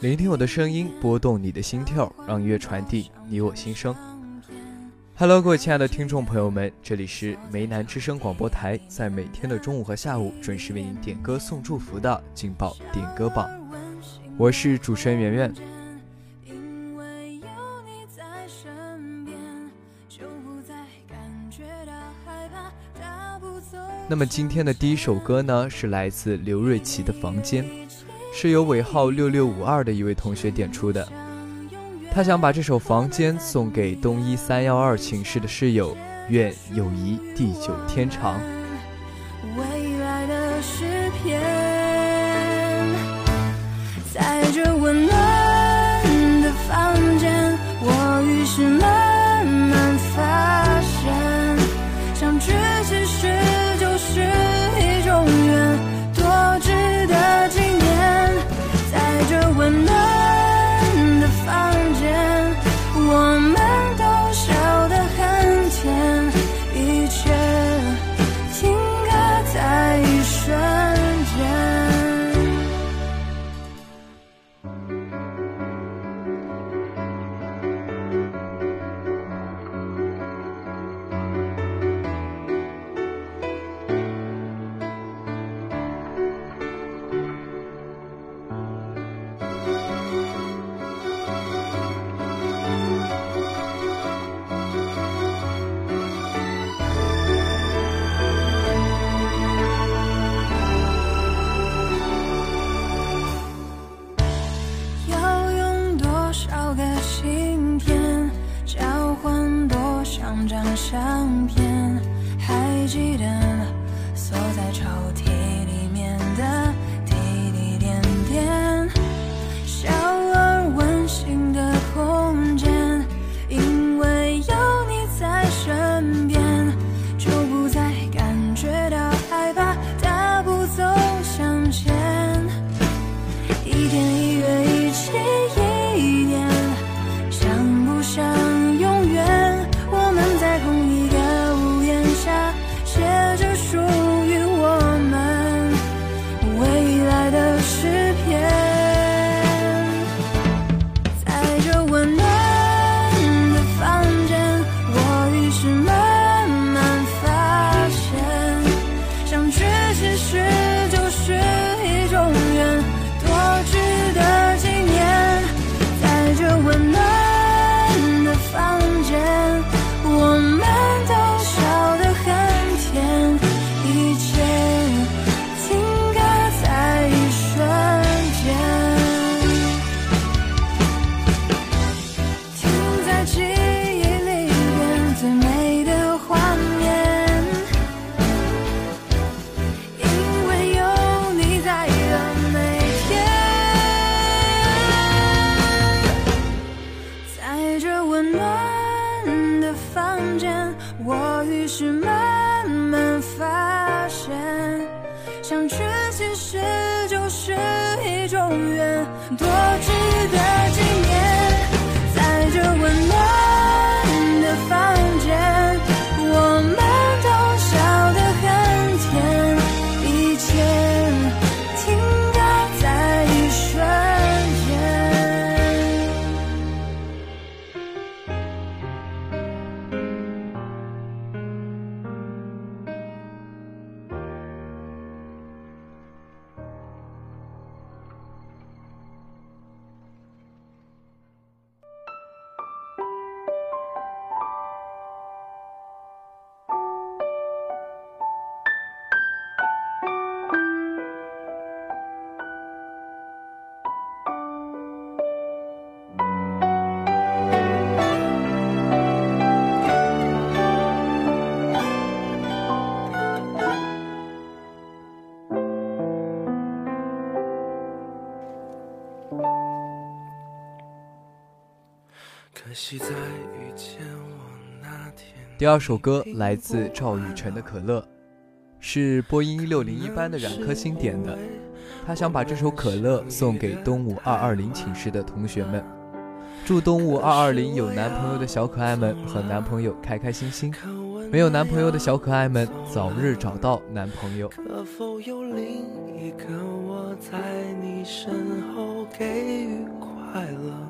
聆听我的声音，拨动你的心跳，让音乐传递你我心声。Hello，各位亲爱的听众朋友们，这里是梅南之声广播台，在每天的中午和下午准时为您点歌送祝福的劲爆点歌榜，我是主持人圆圆。那么今天的第一首歌呢，是来自刘瑞琦的《房间》。是由尾号六六五二的一位同学点出的，他想把这首《房间》送给东一三幺二寝室的室友，愿友谊地久天长。第二首歌来自赵雨辰的《可乐》，是播音一六零一班的冉科星点的。他想把这首《可乐》送给东吴二二零寝室的同学们，祝东吴二二零有男朋友的小可爱们和男朋友开开心心，没有男朋友的小可爱们早日找到男朋友。可否有另一个我在你身后给予快乐？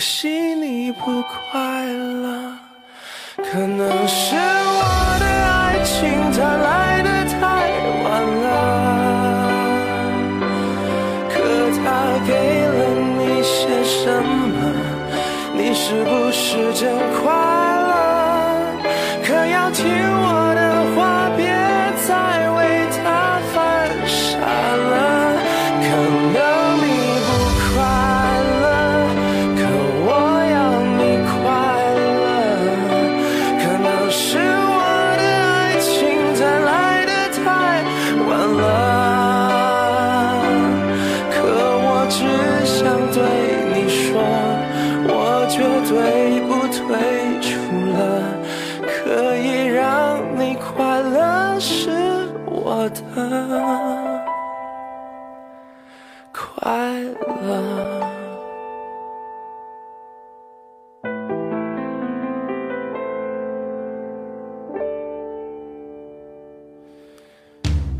可惜你不快乐。可能是我的爱情它来的太晚了，可他给了你些什么？你是不是真快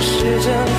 是不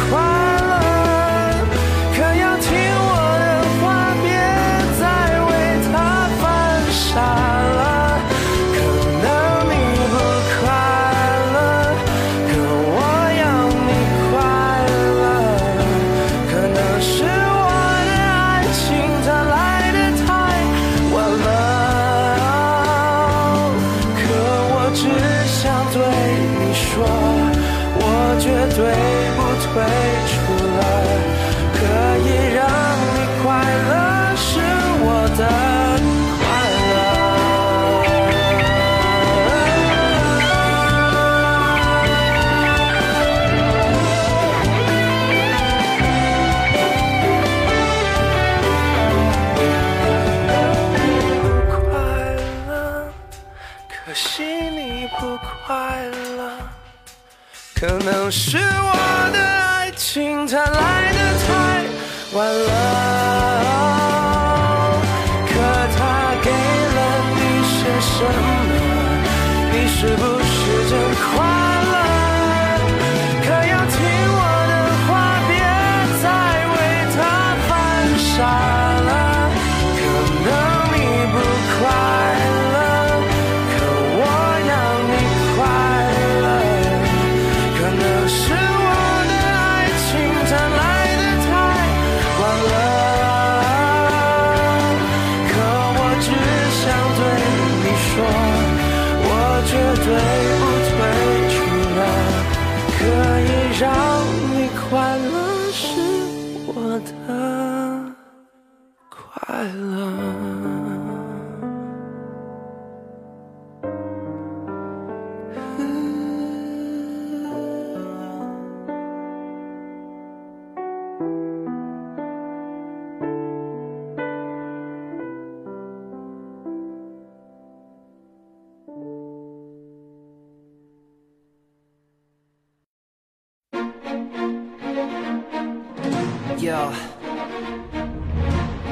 是我的爱情它来的太晚了，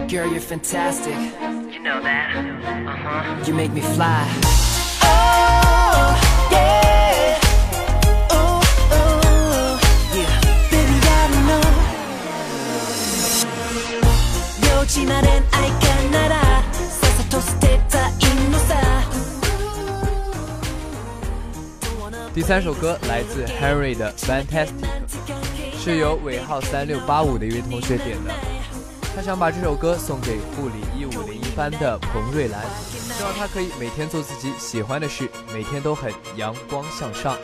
Girl, you're fantastic. You know that. Uh huh. You make me fly. Oh, yeah. Ooh, ooh, yeah. Baby, I don't know. 幼稚な恋愛感ならさっさと捨てたいのさ第三首歌来自 Henry 的 Fantastic，是由尾号三六八五的一位同学点的。 他想把这首歌送给护理一五零一班的彭瑞兰，希望她可以每天做自己喜欢的事，每天都很阳光向上。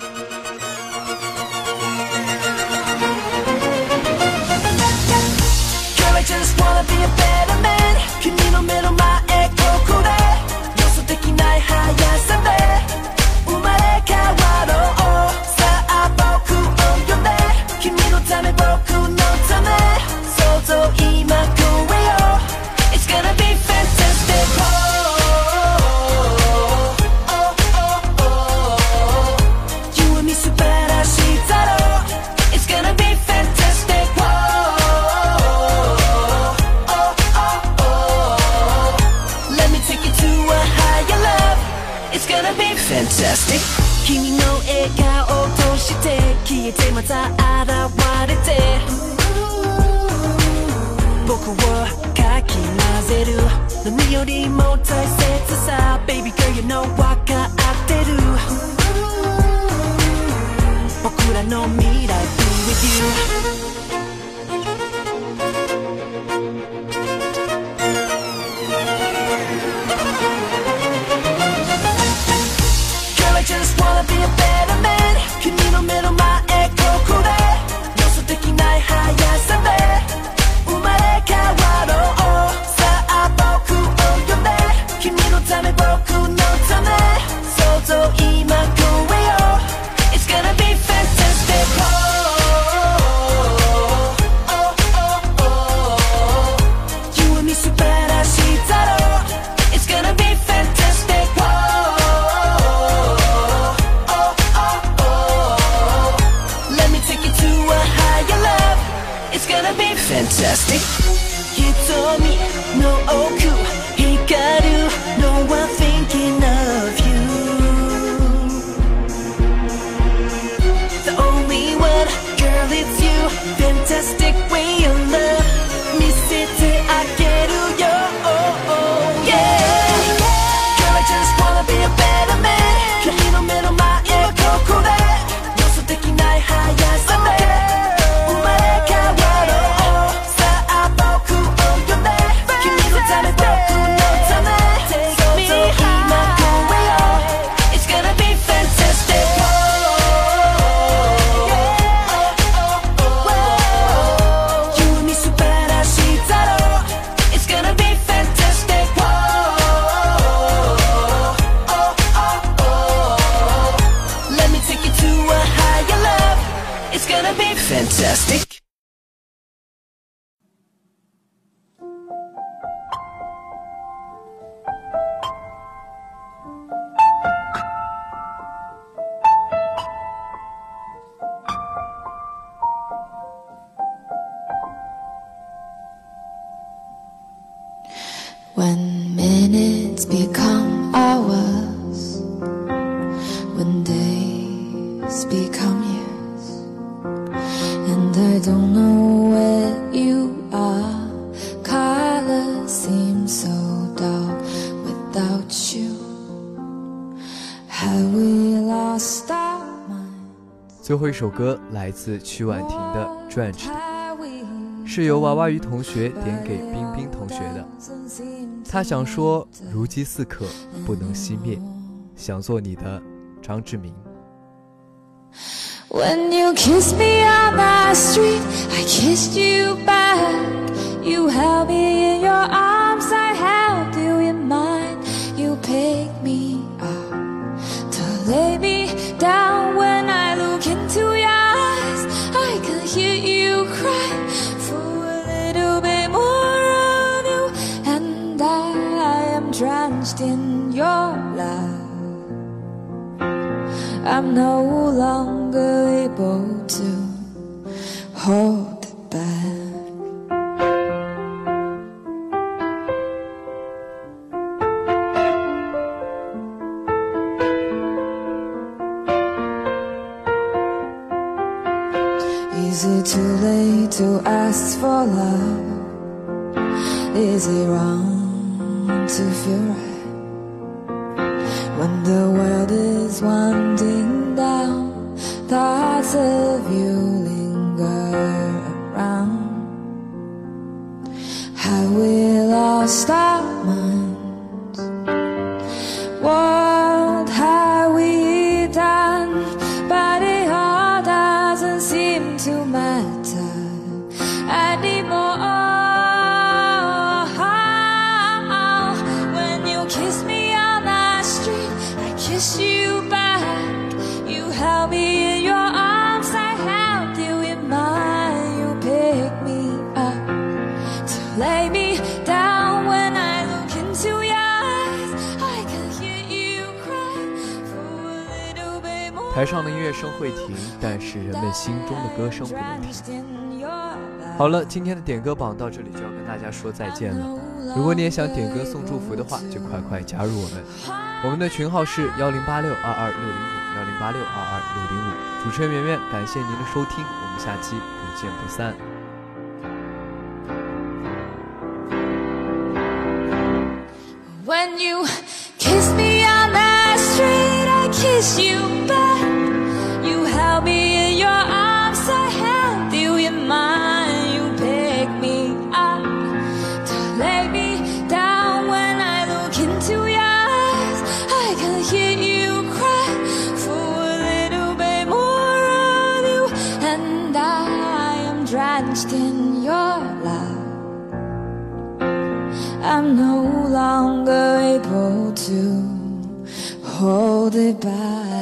君の笑顔を通して消えてまた現れて。僕をかき混ぜる。何よりも大切さ。Baby girl you know 分かってる。僕らの未来 Be with you 瞳の When minutes become hours, when days become years, and I don't know where you are. Colors seem so dull without you. Have we lost our minds? 最后一首歌来自曲婉婷的《Drenched》， Have we 是由娃娃鱼同学点给冰冰同学的。他想说：“如饥似渴，不能熄灭，想做你的张志明。” When you kiss me on the street, I kissed you back. You held me in your drenched in your love. I'm no longer able to hold Thoughts of you linger around. I will lost our 台上的音乐声会停，但是人们心中的歌声不能停。好了，今天的点歌榜到这里就要跟大家说再见了。如果你也想点歌送祝福的话，就快快加入我们。我们的群号是幺零八六二二六零五幺零八六二二六零五。主持人圆圆，感谢您的收听，我们下期不见不散。When you to hold it back.